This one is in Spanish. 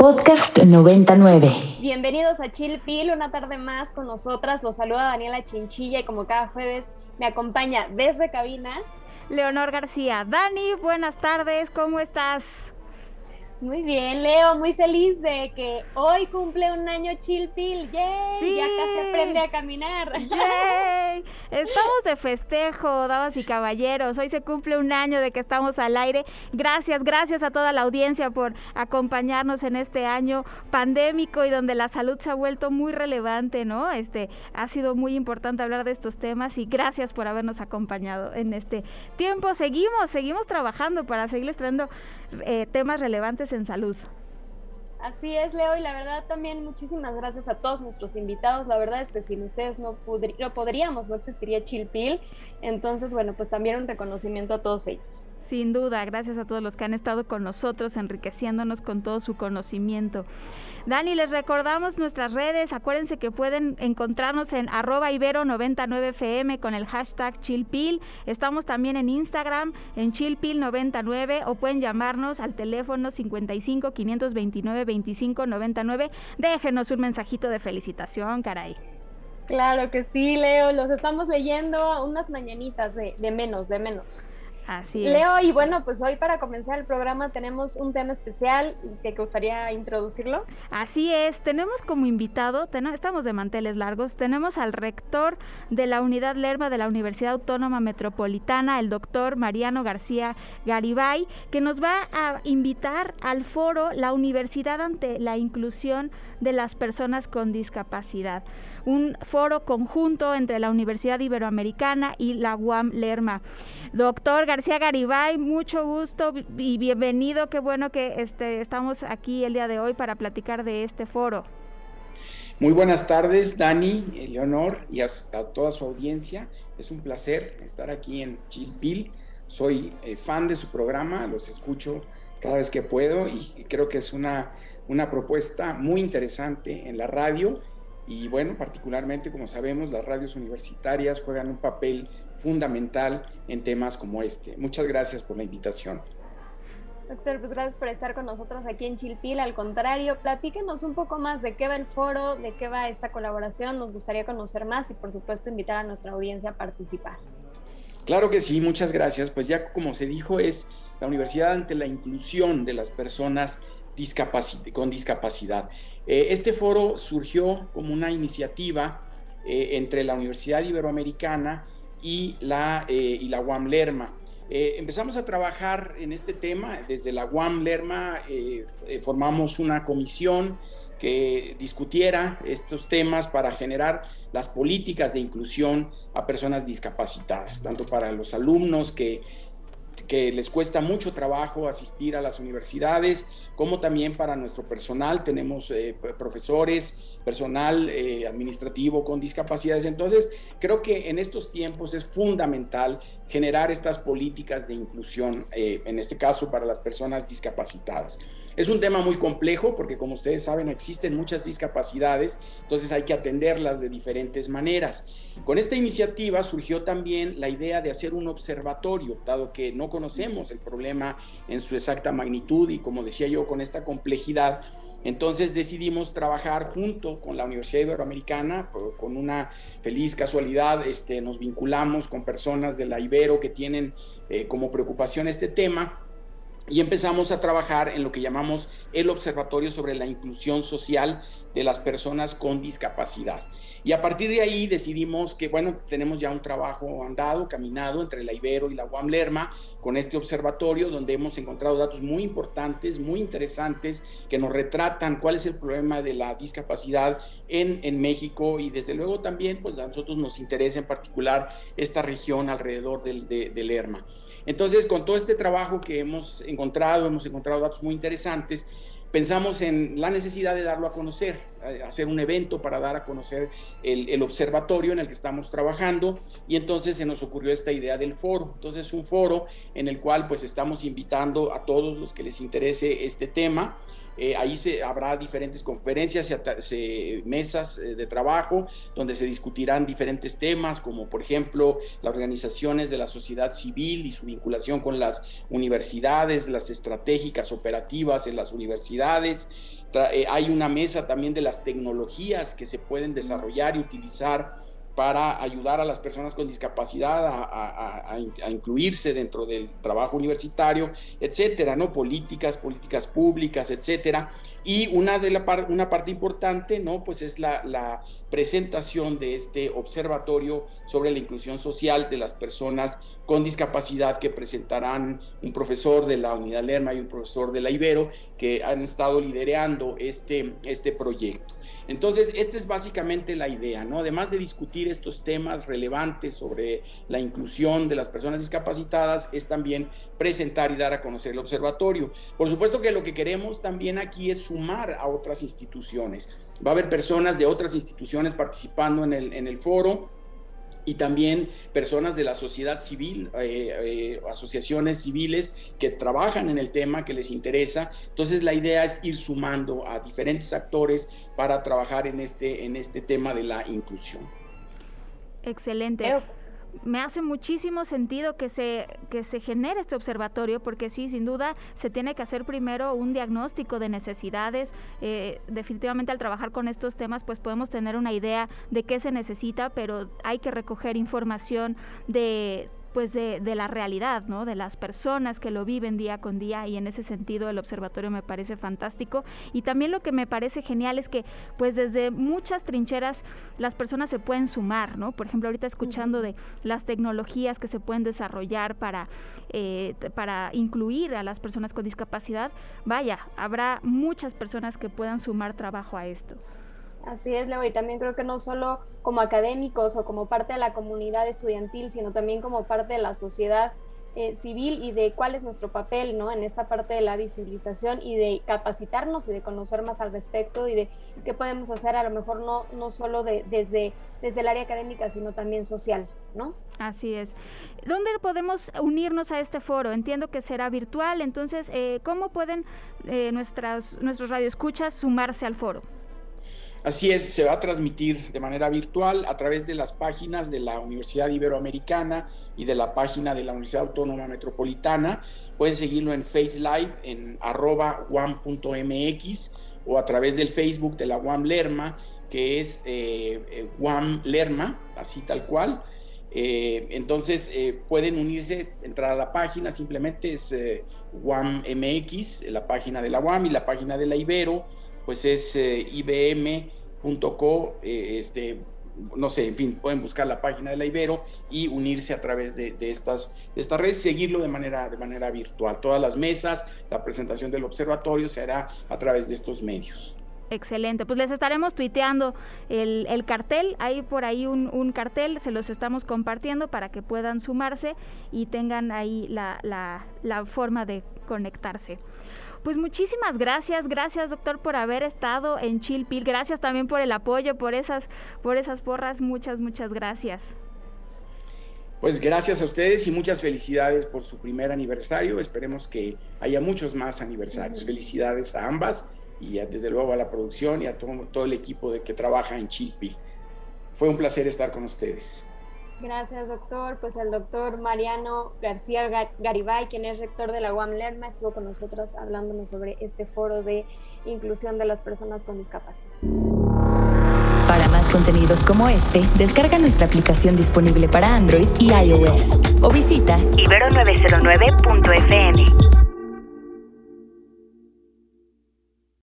Podcast 99. Bienvenidos a Chill Pill, una tarde más con nosotras. Los saluda Daniela Chinchilla y como cada jueves me acompaña desde cabina Leonor García. Dani, buenas tardes, ¿cómo estás? Muy bien, Leo, muy feliz de que hoy cumple un año Chilpil. ¡Yay! Sí. Ya casi aprende a caminar. ¡Yay! Estamos de festejo, damas y caballeros. Hoy se cumple un año de que estamos al aire. Gracias, gracias a toda la audiencia por acompañarnos en este año pandémico y donde la salud se ha vuelto muy relevante, ¿no? Este ha sido muy importante hablar de estos temas y gracias por habernos acompañado en este tiempo. Seguimos, seguimos trabajando para seguirles trayendo eh, temas relevantes en salud. Así es, Leo, y la verdad también muchísimas gracias a todos nuestros invitados. La verdad es que sin ustedes no, no podríamos, no existiría Chilpil. Entonces, bueno, pues también un reconocimiento a todos ellos. Sin duda, gracias a todos los que han estado con nosotros, enriqueciéndonos con todo su conocimiento. Dani, les recordamos nuestras redes. Acuérdense que pueden encontrarnos en arroba ibero99fm con el hashtag chillpil. Estamos también en Instagram en chillpil99 o pueden llamarnos al teléfono 55 529 25 99. Déjenos un mensajito de felicitación, caray. Claro que sí, Leo. Los estamos leyendo unas mañanitas de, de menos, de menos. Así es. Leo, y bueno, pues hoy para comenzar el programa tenemos un tema especial que gustaría introducirlo. Así es, tenemos como invitado, estamos de manteles largos, tenemos al rector de la Unidad Lerma de la Universidad Autónoma Metropolitana, el doctor Mariano García Garibay, que nos va a invitar al foro La Universidad ante la Inclusión de las Personas con Discapacidad un foro conjunto entre la Universidad Iberoamericana y la UAM Lerma. Doctor García Garibay, mucho gusto y bienvenido. Qué bueno que este, estamos aquí el día de hoy para platicar de este foro. Muy buenas tardes, Dani, Leonor y a, toda su audiencia. Es un placer estar aquí en Chilpil. Soy eh, fan de su programa, los escucho cada vez que puedo y creo que es una, una propuesta muy interesante en la radio y bueno, particularmente como sabemos, las radios universitarias juegan un papel fundamental en temas como este. Muchas gracias por la invitación. Doctor, pues gracias por estar con nosotros aquí en Chilpil. Al contrario, platíquenos un poco más de qué va el foro, de qué va esta colaboración. Nos gustaría conocer más y por supuesto invitar a nuestra audiencia a participar. Claro que sí, muchas gracias. Pues ya como se dijo, es la universidad ante la inclusión de las personas con discapacidad. Eh, este foro surgió como una iniciativa eh, entre la Universidad Iberoamericana y la, eh, y UAM Lerma. empezamos a trabajar en este tema desde la UAM Lerma, formamos una comisión que discutiera estos temas para generar las políticas de inclusión a personas discapacitadas, tanto para los alumnos que les cuesta mucho trabajo asistir a las universidades, como también para nuestro personal. Tenemos eh, profesores, personal eh, administrativo con discapacidades. Entonces, creo que en estos tiempos es fundamental generar estas políticas de inclusión, eh, en este caso para las personas discapacitadas. Es un tema muy complejo porque como ustedes saben existen muchas discapacidades, entonces hay que atenderlas de diferentes maneras. Con esta iniciativa surgió también la idea de hacer un observatorio, dado que no conocemos el problema en su exacta magnitud y como decía yo, con esta complejidad, entonces decidimos trabajar junto con la Universidad Iberoamericana, con una feliz casualidad, este, nos vinculamos con personas de la Ibero que tienen eh, como preocupación este tema y empezamos a trabajar en lo que llamamos el Observatorio sobre la Inclusión Social de las Personas con Discapacidad. Y a partir de ahí decidimos que, bueno, tenemos ya un trabajo andado, caminado entre la Ibero y la UAM Lerma con este observatorio donde hemos encontrado datos muy importantes, muy interesantes, que nos retratan cuál es el problema de la discapacidad en, en México y desde luego también, pues a nosotros nos interesa en particular esta región alrededor del, de, Lerma. Entonces, con todo este trabajo que hemos encontrado, hemos encontrado datos muy interesantes, pensamos en la necesidad de darlo a conocer, eh, hacer un evento para dar a conocer el, observatorio en el que estamos trabajando y entonces se nos ocurrió esta idea del foro. Entonces un foro en el cual pues estamos invitando a todos los que les interese este tema. Eh, ahí se, habrá diferentes conferencias, y mesas eh, de trabajo donde se discutirán diferentes temas, como por ejemplo las organizaciones de la sociedad civil y su vinculación con las universidades, las estratégicas operativas en las universidades. Eh, hay una mesa también de las tecnologías que se pueden desarrollar y utilizar para ayudar a las personas con discapacidad a, incluirse dentro del trabajo universitario, etcétera, ¿no? Políticas, políticas públicas, etcétera. Y una, de la una parte importante, ¿no? Pues es la, presentación de este observatorio sobre la inclusión social de las personas con discapacidad que presentarán un profesor de la Unidad Lerma y un profesor de la Ibero que han estado liderando este, este proyecto. Entonces, esta es básicamente la idea, ¿no? Además de discutir estos temas relevantes sobre la inclusión de las personas discapacitadas, es también presentar y dar a conocer el observatorio. Por supuesto que lo que queremos también aquí es sumar a otras instituciones. Va a haber personas de otras instituciones participando en el, en el foro, y también personas de la sociedad civil, eh, eh, asociaciones civiles que trabajan en el tema, que les interesa. Entonces la idea es ir sumando a diferentes actores para trabajar en este, en este tema de la inclusión. Excelente me hace muchísimo sentido que se, que se genere este observatorio, porque sí, sin duda, se tiene que hacer primero un diagnóstico de necesidades. Eh, definitivamente al trabajar con estos temas, pues podemos tener una idea de qué se necesita, pero hay que recoger información de pues de, de, la realidad, ¿no? De las personas que lo viven día con día y en ese sentido el observatorio me parece fantástico y también lo que me parece genial es que pues desde muchas trincheras las personas se pueden sumar, ¿no? Por ejemplo, ahorita escuchando de las tecnologías que se pueden desarrollar para, eh, para incluir a las personas con discapacidad, vaya, habrá muchas personas que puedan sumar trabajo a esto. Así es, Leo, y también creo que no solo como académicos o como parte de la comunidad estudiantil, sino también como parte de la sociedad eh, civil y de cuál es nuestro papel ¿no? en esta parte de la visibilización y de capacitarnos y de conocer más al respecto y de qué podemos hacer a lo mejor no, no solo de, desde, desde el área académica, sino también social. ¿no? Así es. ¿Dónde podemos unirnos a este foro? Entiendo que será virtual, entonces, eh, ¿cómo pueden eh, nuestras, nuestros radioescuchas sumarse al foro? Así es, se va a transmitir de manera virtual a través de las páginas de la Universidad Iberoamericana y de la página de la Universidad Autónoma Metropolitana. Pueden seguirlo en Face Live en arroba wam.mx o a través del Facebook de la WAM Lerma, que es eh, eh WAM Lerma, así tal cual. Eh, entonces eh, pueden unirse, entrar a la página, simplemente es WAM.mx, la página de la WAM y la página de la Ibero pues es eh, ibm.co, eh, este, no sé, en fin, pueden buscar la página de la Ibero y unirse a través de, estas, estas redes, seguirlo de manera, de manera virtual. Todas las mesas, la presentación del observatorio se hará a través de estos medios. Excelente, pues les estaremos tuiteando el, cartel, hay por ahí un, un, cartel, se los estamos compartiendo para que puedan sumarse y tengan ahí la, la, la forma de conectarse. Pues muchísimas gracias, gracias doctor por haber estado en Chilpil, gracias también por el apoyo, por esas, por esas porras, muchas, muchas gracias. Pues gracias a ustedes y muchas felicidades por su primer aniversario. Esperemos que haya muchos más aniversarios. Felicidades a ambas y desde luego a la producción y a todo, el equipo de que trabaja en Chilpil. Fue un placer estar con ustedes. Gracias, doctor. Pues el doctor Mariano García Garibay, quien es rector de la UAM Lerma, estuvo con nosotros hablándonos sobre este foro de inclusión de las personas con discapacidad. Para más contenidos como este, descarga nuestra aplicación disponible para Android y iOS o visita ibero909.fm.